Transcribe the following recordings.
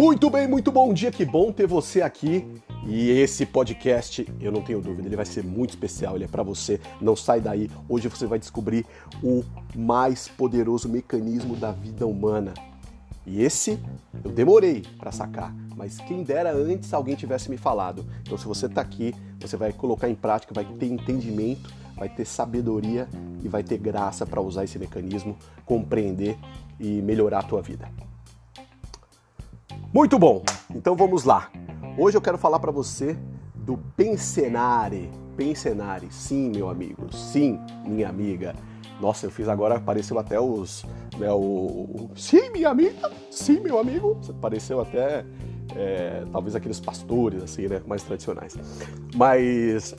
Muito bem, muito bom dia, que bom ter você aqui. E esse podcast, eu não tenho dúvida, ele vai ser muito especial, ele é para você. Não sai daí. Hoje você vai descobrir o mais poderoso mecanismo da vida humana. E esse eu demorei para sacar, mas quem dera antes alguém tivesse me falado. Então se você está aqui, você vai colocar em prática, vai ter entendimento, vai ter sabedoria e vai ter graça para usar esse mecanismo, compreender e melhorar a tua vida. Muito bom. Então vamos lá. Hoje eu quero falar para você do pensenare. Pensenare. Sim, meu amigo. Sim, minha amiga. Nossa, eu fiz agora, apareceu até os. Né, o, o, sim, minha amiga. Sim, meu amigo. Apareceu até. É, talvez aqueles pastores, assim, né? Mais tradicionais. Mas,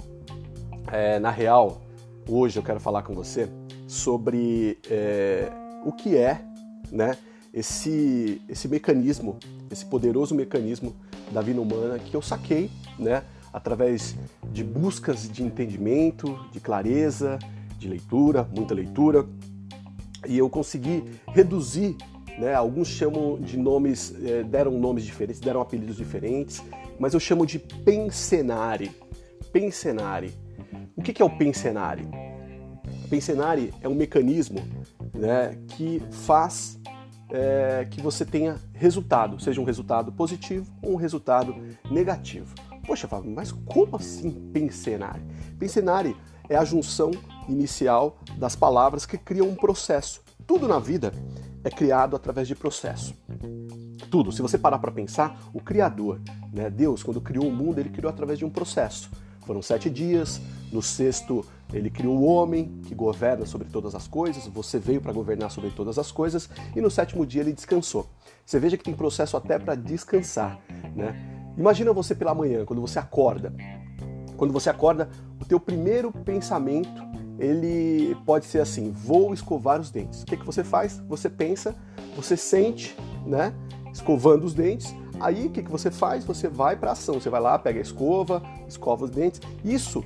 é, na real, hoje eu quero falar com você sobre é, o que é, né? Esse, esse mecanismo, esse poderoso mecanismo da vida humana que eu saquei, né? Através de buscas de entendimento, de clareza, de leitura, muita leitura, e eu consegui reduzir, né? Alguns chamam de nomes, eh, deram nomes diferentes, deram apelidos diferentes, mas eu chamo de pensenare. Pensenare. O que é o pensenare? Pensenare é um mecanismo né, que faz é, que você tenha resultado, seja um resultado positivo ou um resultado negativo. Poxa, Fábio, mas como assim pensenare? Pensenare é a junção inicial das palavras que criam um processo. Tudo na vida é criado através de processo. Tudo. Se você parar para pensar, o Criador, né, Deus, quando criou o mundo, ele criou através de um processo. Foram sete dias, no sexto ele criou o homem que governa sobre todas as coisas, você veio para governar sobre todas as coisas, e no sétimo dia ele descansou. Você veja que tem processo até para descansar. Né? Imagina você pela manhã, quando você acorda. Quando você acorda, o teu primeiro pensamento ele pode ser assim: vou escovar os dentes. O que, que você faz? Você pensa, você sente, né? Escovando os dentes. Aí o que, que você faz? Você vai para ação. Você vai lá, pega a escova, escova os dentes. Isso,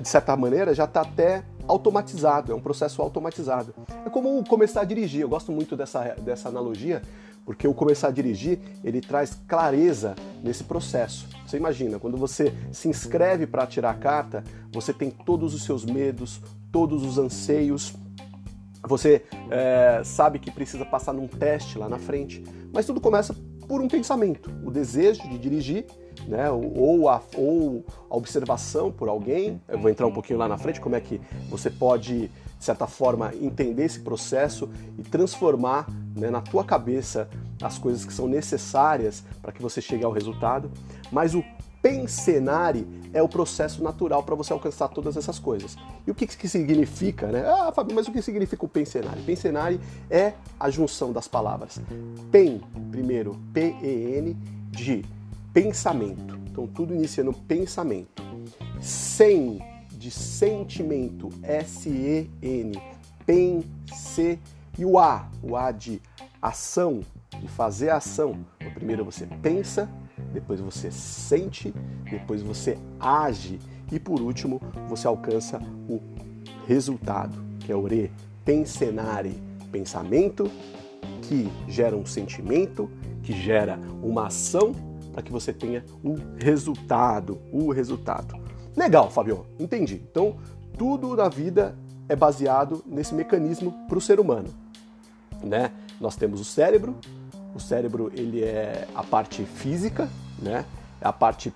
de certa maneira, já está até automatizado, é um processo automatizado. É como começar a dirigir. Eu gosto muito dessa, dessa analogia, porque o começar a dirigir, ele traz clareza nesse processo. Você imagina, quando você se inscreve para tirar a carta, você tem todos os seus medos, todos os anseios. Você é, sabe que precisa passar num teste lá na frente, mas tudo começa por um pensamento, o desejo de dirigir, né, ou, a, ou a observação por alguém. Eu vou entrar um pouquinho lá na frente, como é que você pode, de certa forma, entender esse processo e transformar né, na tua cabeça as coisas que são necessárias para que você chegue ao resultado. Mas o pensenare é o processo natural para você alcançar todas essas coisas. E o que, que significa, né? Ah, Fábio, mas o que significa o pensenare? Pensenare é a junção das palavras pen, primeiro, P-E-N, de pensamento. Então tudo inicia no pensamento. Sem, de sentimento, S-E-N, pense, e o A, o A de ação, de fazer ação. Então, primeiro você pensa, depois você sente, depois você age e por último você alcança o resultado, que é o re, pensenare, pensamento que gera um sentimento, que gera uma ação para que você tenha um resultado, o resultado. Legal, Fabio, entendi. Então, tudo na vida é baseado nesse mecanismo para o ser humano, né? Nós temos o cérebro, o cérebro ele é a parte física, né? É a parte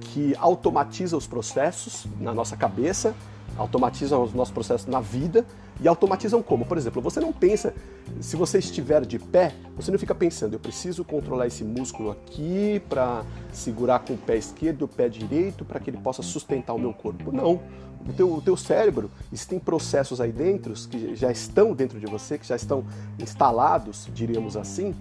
que automatiza os processos na nossa cabeça, automatiza os nossos processos na vida e automatizam como? Por exemplo, você não pensa, se você estiver de pé, você não fica pensando, eu preciso controlar esse músculo aqui para segurar com o pé esquerdo o pé direito para que ele possa sustentar o meu corpo. Não. O teu, o teu cérebro, existem processos aí dentro que já estão dentro de você, que já estão instalados, diríamos assim,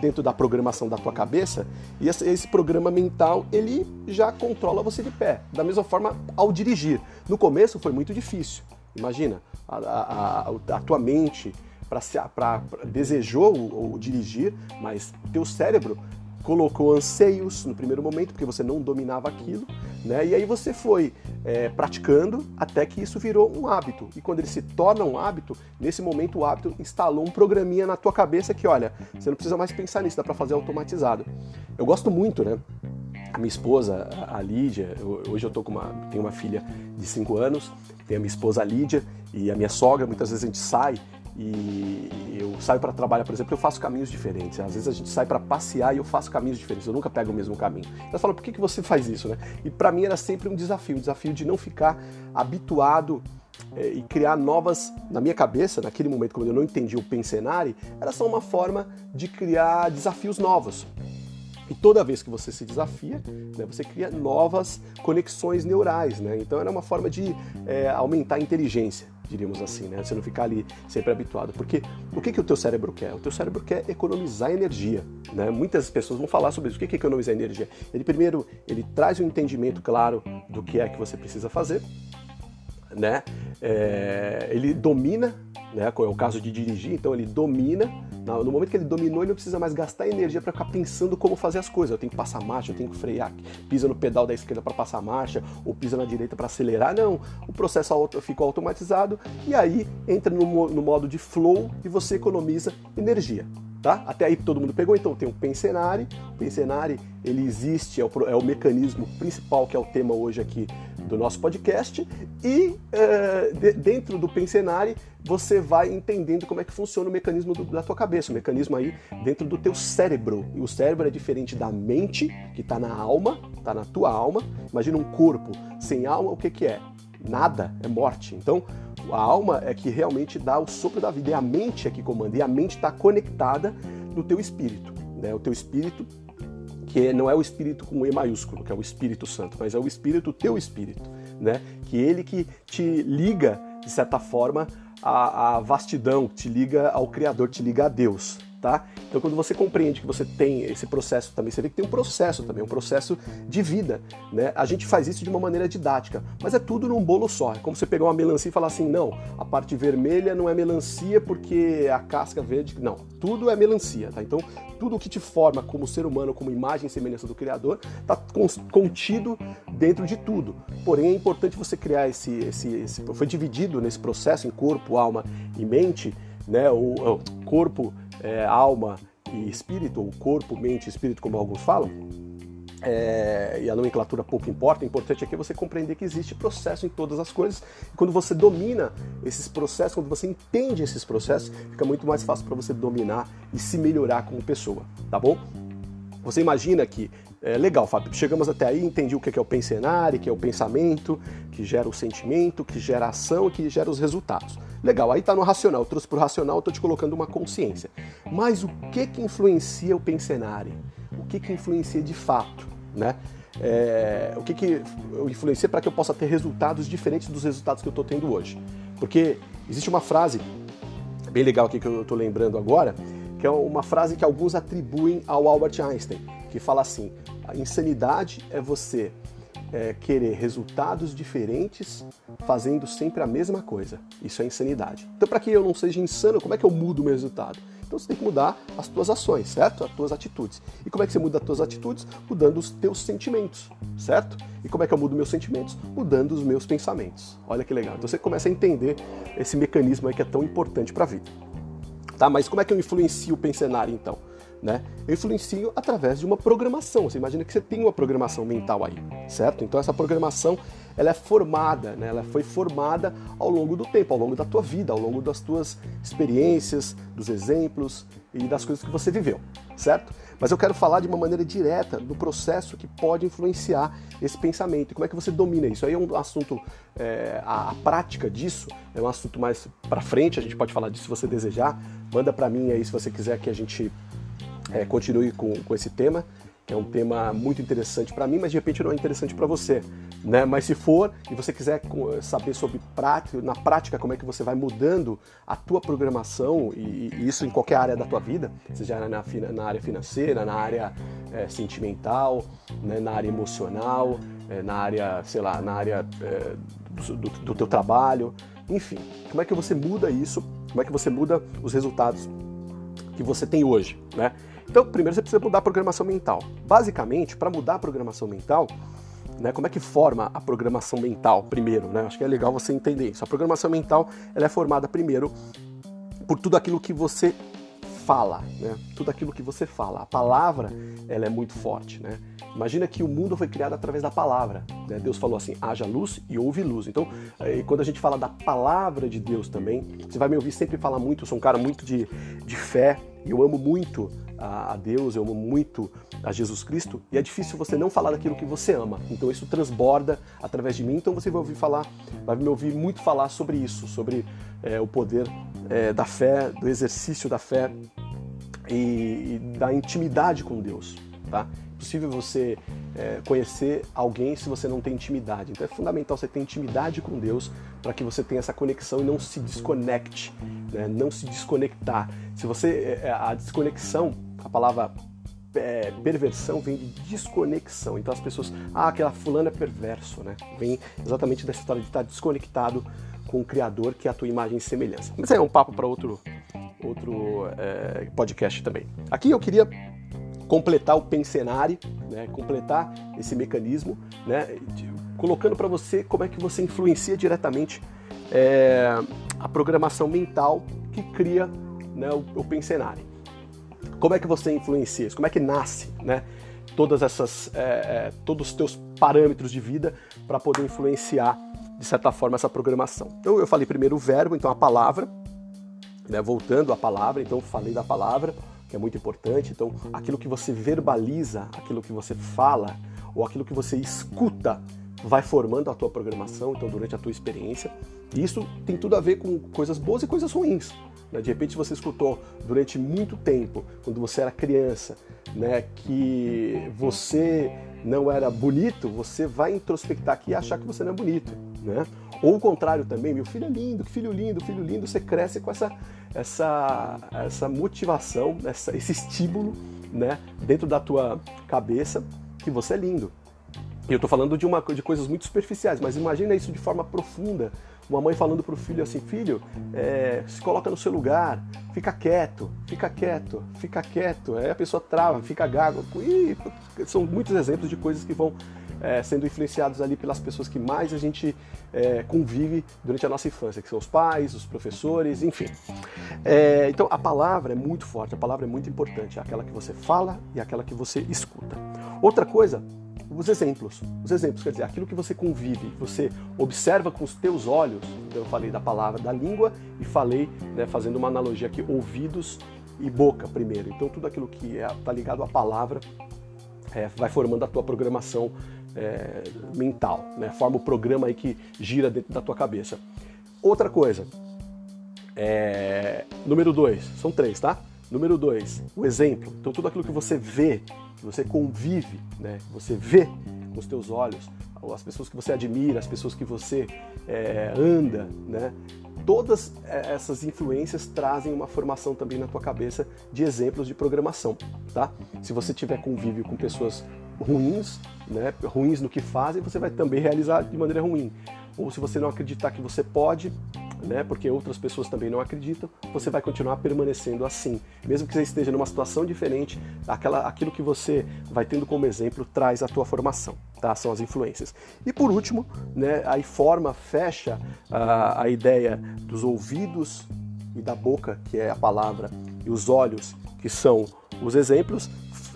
dentro da programação da tua cabeça, e esse, programa mental, ele já controla você de pé. Da mesma forma, ao dirigir. No começo foi muito difícil. Imagina, a, a, a, a tua mente para desejou o, o dirigir, mas teu cérebro colocou anseios no primeiro momento, porque você não dominava aquilo, né? E aí você foi é, praticando até que isso virou um hábito. E quando ele se torna um hábito, nesse momento o hábito instalou um programinha na tua cabeça que, olha, você não precisa mais pensar nisso, dá para fazer automatizado. Eu gosto muito, né? A minha esposa, a Lídia, hoje eu tô com uma, tenho uma filha de 5 anos, tenho a minha esposa a Lídia e a minha sogra, muitas vezes a gente sai e eu saio para trabalhar, por exemplo, eu faço caminhos diferentes. Às vezes a gente sai para passear e eu faço caminhos diferentes. Eu nunca pego o mesmo caminho. Ela fala, por que, que você faz isso, né? E para mim era sempre um desafio, um desafio de não ficar habituado é, e criar novas na minha cabeça naquele momento quando eu não entendi o pensenari era só uma forma de criar desafios novos e toda vez que você se desafia, né, você cria novas conexões neurais. Né? Então era uma forma de é, aumentar a inteligência, diríamos assim, né? Você não ficar ali sempre habituado. Porque o que, que o teu cérebro quer? O teu cérebro quer economizar energia. Né? Muitas pessoas vão falar sobre isso. O que, que é economizar energia? Ele primeiro ele traz um entendimento claro do que é que você precisa fazer. Né? É, ele domina, né? é o caso de dirigir, então ele domina no momento que ele dominou, ele não precisa mais gastar energia para ficar pensando como fazer as coisas. Eu tenho que passar marcha, eu tenho que frear, pisa no pedal da esquerda para passar marcha, ou pisa na direita para acelerar. Não, o processo ficou automatizado e aí entra no, no modo de flow e você economiza energia. Tá? Até aí todo mundo pegou, então tem o Pensenari. O Pensenari, ele existe, é o, é o mecanismo principal que é o tema hoje aqui do nosso podcast. E uh, de, dentro do Pensenari, você vai entendendo como é que funciona o mecanismo do, da tua cabeça, o mecanismo aí dentro do teu cérebro. E o cérebro é diferente da mente, que está na alma, está na tua alma. Imagina um corpo sem alma, o que, que é? Nada, é morte. Então, a alma é que realmente dá o sopro da vida, é a mente é que comanda, e a mente está conectada no teu espírito. Né? O teu espírito, que não é o espírito com E maiúsculo, que é o Espírito Santo, mas é o espírito, o teu espírito, né? que ele que te liga, de certa forma, à, à vastidão, te liga ao Criador, te liga a Deus tá? Então quando você compreende que você tem esse processo também, você vê que tem um processo também, um processo de vida, né? A gente faz isso de uma maneira didática, mas é tudo num bolo só. É como você pegar uma melancia e falar assim, não, a parte vermelha não é melancia porque a casca verde, não, tudo é melancia, tá? Então tudo o que te forma como ser humano, como imagem e semelhança do Criador, está contido dentro de tudo. Porém, é importante você criar esse, esse, esse foi dividido nesse processo em corpo, alma e mente, né? O, o corpo é, alma e espírito, ou corpo, mente e espírito, como alguns falam, é, e a nomenclatura pouco importa, o importante é você compreender que existe processo em todas as coisas. E quando você domina esses processos, quando você entende esses processos, fica muito mais fácil para você dominar e se melhorar como pessoa, tá bom? Você imagina que, é, legal, Fábio, chegamos até aí, entendi o que é o pensenário, que é o pensamento, que gera o sentimento, que gera a ação e que gera os resultados. Legal, aí está no racional, eu trouxe para o racional, estou te colocando uma consciência. Mas o que que influencia o pensenário? O que que influencia de fato, né? É, o que que influencia para que eu possa ter resultados diferentes dos resultados que eu estou tendo hoje? Porque existe uma frase bem legal aqui que eu estou lembrando agora, que é uma frase que alguns atribuem ao Albert Einstein, que fala assim: a insanidade é você é, querer resultados diferentes fazendo sempre a mesma coisa. Isso é insanidade. Então, para que eu não seja insano, como é que eu mudo o meu resultado? Então você tem que mudar as tuas ações, certo? As tuas atitudes. E como é que você muda as tuas atitudes? Mudando os teus sentimentos, certo? E como é que eu mudo meus sentimentos? Mudando os meus pensamentos. Olha que legal. Então você começa a entender esse mecanismo aí que é tão importante para a vida. Tá? Mas como é que eu influencio o pensenário então? Né? Eu influencio através de uma programação. Você imagina que você tem uma programação mental aí, certo? Então essa programação ela é formada, né? ela foi formada ao longo do tempo, ao longo da tua vida, ao longo das tuas experiências, dos exemplos e das coisas que você viveu, certo? Mas eu quero falar de uma maneira direta do processo que pode influenciar esse pensamento. E como é que você domina isso? Aí é um assunto, é, a, a, prática disso é um assunto mais para frente, a gente pode falar disso se você desejar. Manda para mim aí se você quiser que a gente é, continue com, com esse tema, que é um tema muito interessante para mim, mas de repente não é interessante para você. Né? Mas se for e você quiser saber sobre prática, na prática como é que você vai mudando a tua programação e, e isso em qualquer área da tua vida, seja na, na área financeira, na área é, sentimental, né? na área emocional, é, na área, sei lá, na área é, do, do teu trabalho, enfim, como é que você muda isso? Como é que você muda os resultados que você tem hoje, né? Então, primeiro você precisa mudar a programação mental. Basicamente, para mudar a programação mental, né, como é que forma a programação mental primeiro? Né? Acho que é legal você entender isso. A programação mental ela é formada primeiro por tudo aquilo que você fala, né? Tudo aquilo que você fala. A palavra, ela é muito forte, né? Imagina que o mundo foi criado através da palavra. Né? Deus falou assim: haja luz e houve luz. Então, eh, quando a gente fala da palavra de Deus também, você vai me ouvir sempre falar muito. Eu sou um cara muito de, de fé e eu amo muito a, a Deus, eu amo muito a Jesus Cristo. E é difícil você não falar daquilo que você ama. Então, isso transborda através de mim. Então, você vai ouvir falar, vai me ouvir muito falar sobre isso, sobre é, o poder é, da fé, do exercício da fé e, e da intimidade com Deus. Tá? É possível você é, conhecer alguém se você não tem intimidade. Então é fundamental você ter intimidade com Deus para que você tenha essa conexão e não se desconecte, né? não se desconectar. Se você é, a desconexão, a palavra é, perversão vem de desconexão. Então as pessoas, ah, aquela fulana é perverso, né? Vem exatamente dessa história de estar desconectado com o Criador, que é a tua imagem e semelhança. Mas é um papo para outro, outro é, podcast também. Aqui eu queria completar o pensenário, né, completar esse mecanismo, né, de, colocando para você como é que você influencia diretamente é, a programação mental que cria né, o, o pensenário. Como é que você influencia isso? Como é que nasce né, todas essas, é todos os teus parâmetros de vida para poder influenciar de certa forma, essa programação. Então, eu falei primeiro o verbo, então a palavra, né, voltando à palavra, então falei da palavra, que é muito importante. Então, aquilo que você verbaliza, aquilo que você fala, ou aquilo que você escuta, vai formando a tua programação, então, durante a tua experiência. E isso tem tudo a ver com coisas boas e coisas ruins. Né? De repente, você escutou durante muito tempo, quando você era criança, né, que você não era bonito, você vai introspectar aqui e achar que você não é bonito, né? Ou o contrário também, meu filho é lindo, filho lindo, filho lindo, você cresce com essa essa essa motivação, essa, esse estímulo, né, dentro da tua cabeça que você é lindo. E eu estou falando de uma de coisas muito superficiais, mas imagina isso de forma profunda, uma mãe falando para o filho assim, filho, é, se coloca no seu lugar, fica quieto, fica quieto, fica quieto. Aí a pessoa trava, fica gago. São muitos exemplos de coisas que vão é, sendo influenciados ali pelas pessoas que mais a gente é, convive durante a nossa infância, que são os pais, os professores, enfim. É, então a palavra é muito forte, a palavra é muito importante, é aquela que você fala e aquela que você escuta. Outra coisa os exemplos. Os exemplos, quer dizer, aquilo que você convive, você observa com os teus olhos. Então, eu falei da palavra da língua e falei, né, fazendo uma analogia aqui, ouvidos e boca primeiro. Então, tudo aquilo que está é, tá ligado à palavra é, vai formando a tua programação é, mental, né? forma o programa aí que gira dentro da tua cabeça. Outra coisa, é, número dois, são três, tá? Número dois, o exemplo. Então, tudo aquilo que você vê, que você convive, né? você vê com os teus olhos, as pessoas que você admira, as pessoas que você é, anda, né? todas é, essas influências trazem uma formação também na tua cabeça de exemplos de programação, tá? Se você tiver convívio com pessoas ruins, né, ruins no que fazem, você vai também realizar de maneira ruim. Ou se você não acreditar que você pode, né, porque outras pessoas também não acreditam, você vai continuar permanecendo assim. Mesmo que você esteja numa situação diferente, aquela, aquilo que você vai tendo como exemplo traz a tua formação, tá? São as influências. E por último, né, aí forma, fecha a, a ideia dos ouvidos e da boca, que é a palavra, e os olhos, que são os exemplos,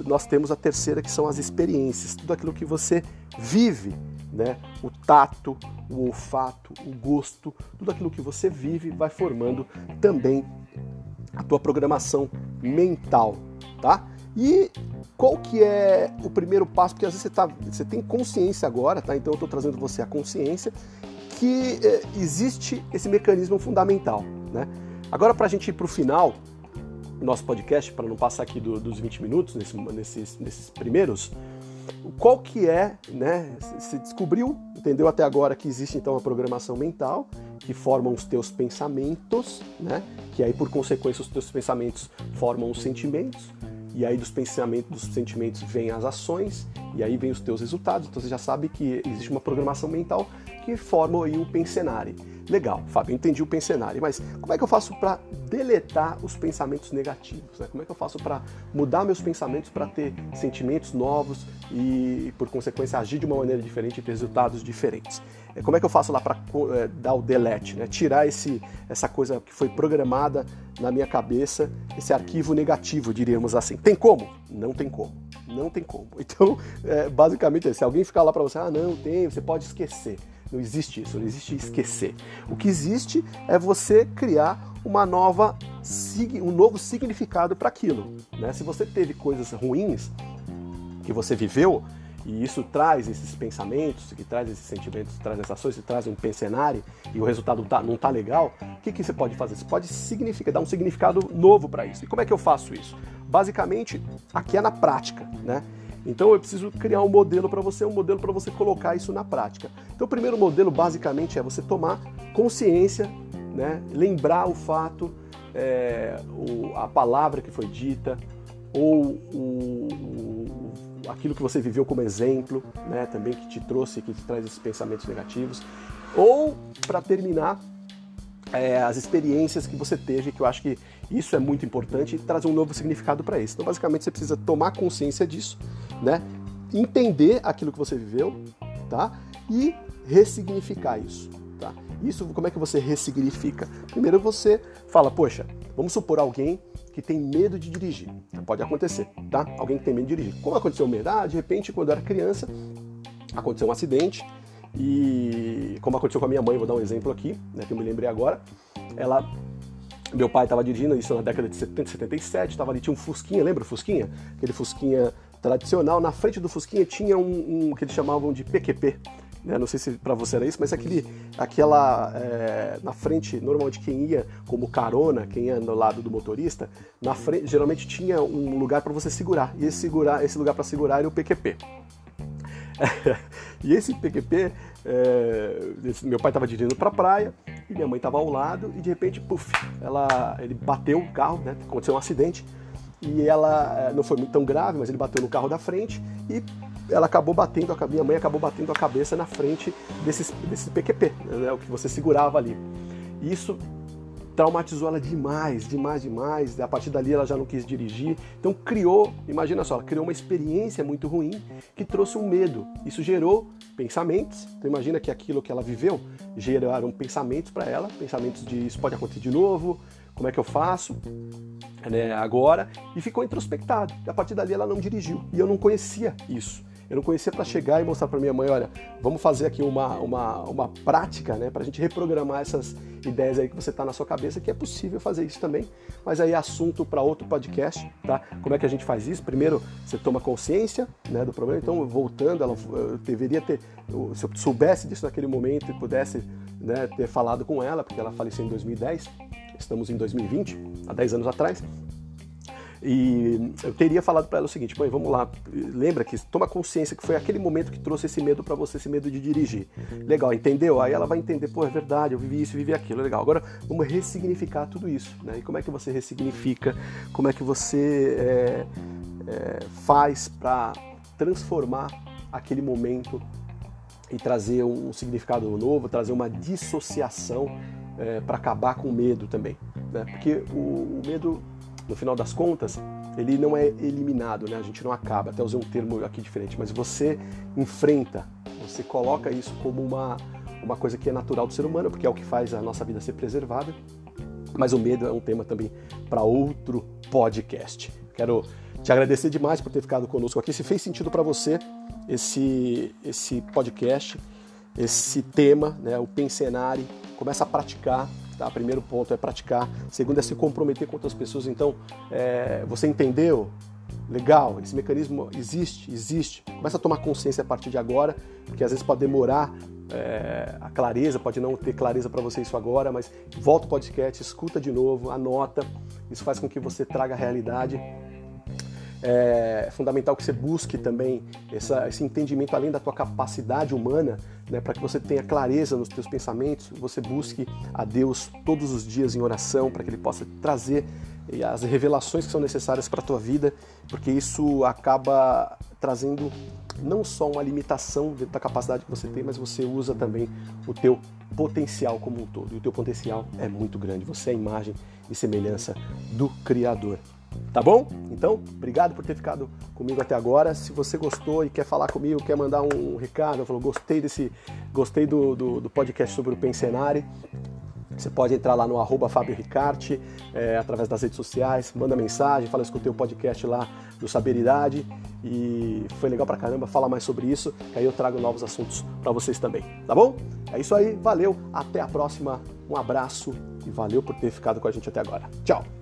nós temos a terceira, que são as experiências, tudo aquilo que você vive né? O tato, o olfato, o gosto, tudo aquilo que você vive vai formando também a tua programação mental, tá? E qual que é o primeiro passo? Porque às vezes você, tá, você tem consciência agora, tá? Então eu estou trazendo você a consciência que é, existe esse mecanismo fundamental, né? Agora para a gente ir para o final, nosso podcast, para não passar aqui do, dos 20 minutos, nesse, nesses, nesses primeiros, qual que é, né? Se descobriu, entendeu até agora que existe então a programação mental que formam os teus pensamentos, né? Que aí por consequência os teus pensamentos formam os sentimentos e aí dos pensamentos, dos sentimentos vêm as ações e aí vem os teus resultados. Então você já sabe que existe uma programação mental que forma aí o pensenário. Legal, Fábio, entendi o pensenário, mas como é que eu faço para deletar os pensamentos negativos? Né? Como é que eu faço para mudar meus pensamentos para ter sentimentos novos e, por consequência, agir de uma maneira diferente e ter resultados diferentes? É, como é que eu faço lá para é, dar o delete, né? tirar esse, essa coisa que foi programada na minha cabeça, esse arquivo negativo, diríamos assim? Tem como? Não tem como. Não tem como. Então, é, basicamente, se alguém ficar lá para você, ah, não, tem, você pode esquecer. Não existe isso, não existe esquecer. O que existe é você criar uma nova, um novo significado para aquilo. Né? Se você teve coisas ruins que você viveu, e isso traz esses pensamentos, que traz esses sentimentos, traz essas ações, que traz um pensenário e o resultado tá, não está legal, o que, que você pode fazer? Você pode significar, dar um significado novo para isso. E como é que eu faço isso? Basicamente, aqui é na prática, né? Então eu preciso criar um modelo para você, um modelo para você colocar isso na prática. Então o primeiro modelo basicamente é você tomar consciência, né? lembrar o fato, é, o, a palavra que foi dita, ou o, o, aquilo que você viveu como exemplo, né? também que te trouxe, que te traz esses pensamentos negativos. Ou, para terminar, é, as experiências que você teve, que eu acho que isso é muito importante e traz um novo significado para isso. Então, basicamente, você precisa tomar consciência disso, né? Entender aquilo que você viveu, tá? E ressignificar isso, tá? Isso, como é que você ressignifica? Primeiro você fala, poxa, vamos supor alguém que tem medo de dirigir. Pode acontecer, tá? Alguém que tem medo de dirigir. Como aconteceu medo? Ah, de repente, quando eu era criança, aconteceu um acidente, e como aconteceu com a minha mãe, vou dar um exemplo aqui, né, que eu me lembrei agora. Ela meu pai estava dirigindo isso na década de 70, 77, estava ali, tinha um Fusquinha, lembra o Fusquinha? Aquele Fusquinha tradicional. Na frente do Fusquinha tinha um, um que eles chamavam de PQP. Né? Não sei se para você era isso, mas aquele, aquela é, na frente, normalmente quem ia como carona, quem ia no lado do motorista, na frente geralmente tinha um lugar para você segurar. E esse, segurar, esse lugar para segurar era o PQP. e esse PQP, é, esse, meu pai estava dirigindo para a praia e minha mãe estava ao lado e de repente, puf, ela, ele bateu o carro, né? Aconteceu um acidente e ela é, não foi muito tão grave, mas ele bateu no carro da frente e ela acabou batendo, a minha mãe acabou batendo a cabeça na frente desse, desse PQP, né, o que você segurava ali. Isso traumatizou ela demais, demais, demais. A partir dali ela já não quis dirigir. Então criou, imagina só, criou uma experiência muito ruim que trouxe um medo. Isso gerou pensamentos. Então imagina que aquilo que ela viveu geraram pensamentos para ela, pensamentos de isso pode acontecer de novo, como é que eu faço? Né, agora e ficou introspectado. A partir dali ela não dirigiu e eu não conhecia isso. Eu não conhecia para chegar e mostrar para minha mãe, olha, vamos fazer aqui uma, uma, uma prática, né, para a gente reprogramar essas ideias aí que você está na sua cabeça, que é possível fazer isso também. Mas aí é assunto para outro podcast, tá? Como é que a gente faz isso? Primeiro, você toma consciência, né, do problema. Então, voltando, ela eu deveria ter, se eu soubesse disso naquele momento e pudesse, né, ter falado com ela, porque ela faleceu em 2010. Estamos em 2020, há 10 anos atrás. E eu teria falado para ela o seguinte: mãe, vamos lá, lembra que toma consciência que foi aquele momento que trouxe esse medo para você, esse medo de dirigir. Legal, entendeu? Aí ela vai entender: pô, é verdade, eu vivi isso, vivi aquilo. Legal, agora vamos ressignificar tudo isso. Né? E como é que você ressignifica? Como é que você é, é, faz para transformar aquele momento e trazer um significado novo, trazer uma dissociação é, para acabar com o medo também. Né? Porque o, o medo no final das contas, ele não é eliminado, né? A gente não acaba, até usei um termo aqui diferente, mas você enfrenta, você coloca isso como uma, uma coisa que é natural do ser humano, porque é o que faz a nossa vida ser preservada. Mas o medo é um tema também para outro podcast. Quero te agradecer demais por ter ficado conosco aqui. Se fez sentido para você esse, esse podcast, esse tema, né, o Pensenari, começa a praticar, Tá? Primeiro ponto é praticar. Segundo é se comprometer com outras pessoas. Então, é, você entendeu? Legal, esse mecanismo existe, existe. Começa a tomar consciência a partir de agora, porque às vezes pode demorar é, a clareza, pode não ter clareza para você isso agora, mas volta o podcast, escuta de novo, anota. Isso faz com que você traga a realidade é fundamental que você busque também essa, esse entendimento além da tua capacidade humana, né, para que você tenha clareza nos teus pensamentos, você busque a Deus todos os dias em oração, para que Ele possa trazer e as revelações que são necessárias para a tua vida, porque isso acaba trazendo não só uma limitação dentro da capacidade que você tem, mas você usa também o teu potencial como um todo. E o teu potencial é muito grande. Você é a imagem e semelhança do Criador. Tá bom? Então, obrigado por ter ficado comigo até agora. Se você gostou e quer falar comigo, quer mandar um recado, falou, gostei desse, gostei do, do, do podcast sobre o Pensenari, você pode entrar lá no arroba Fábio Ricarte, é, através das redes sociais, manda mensagem, fala, escutei o podcast lá do Saberidade e foi legal pra caramba, fala mais sobre isso, que aí eu trago novos assuntos para vocês também, tá bom? É isso aí, valeu, até a próxima, um abraço e valeu por ter ficado com a gente até agora. Tchau!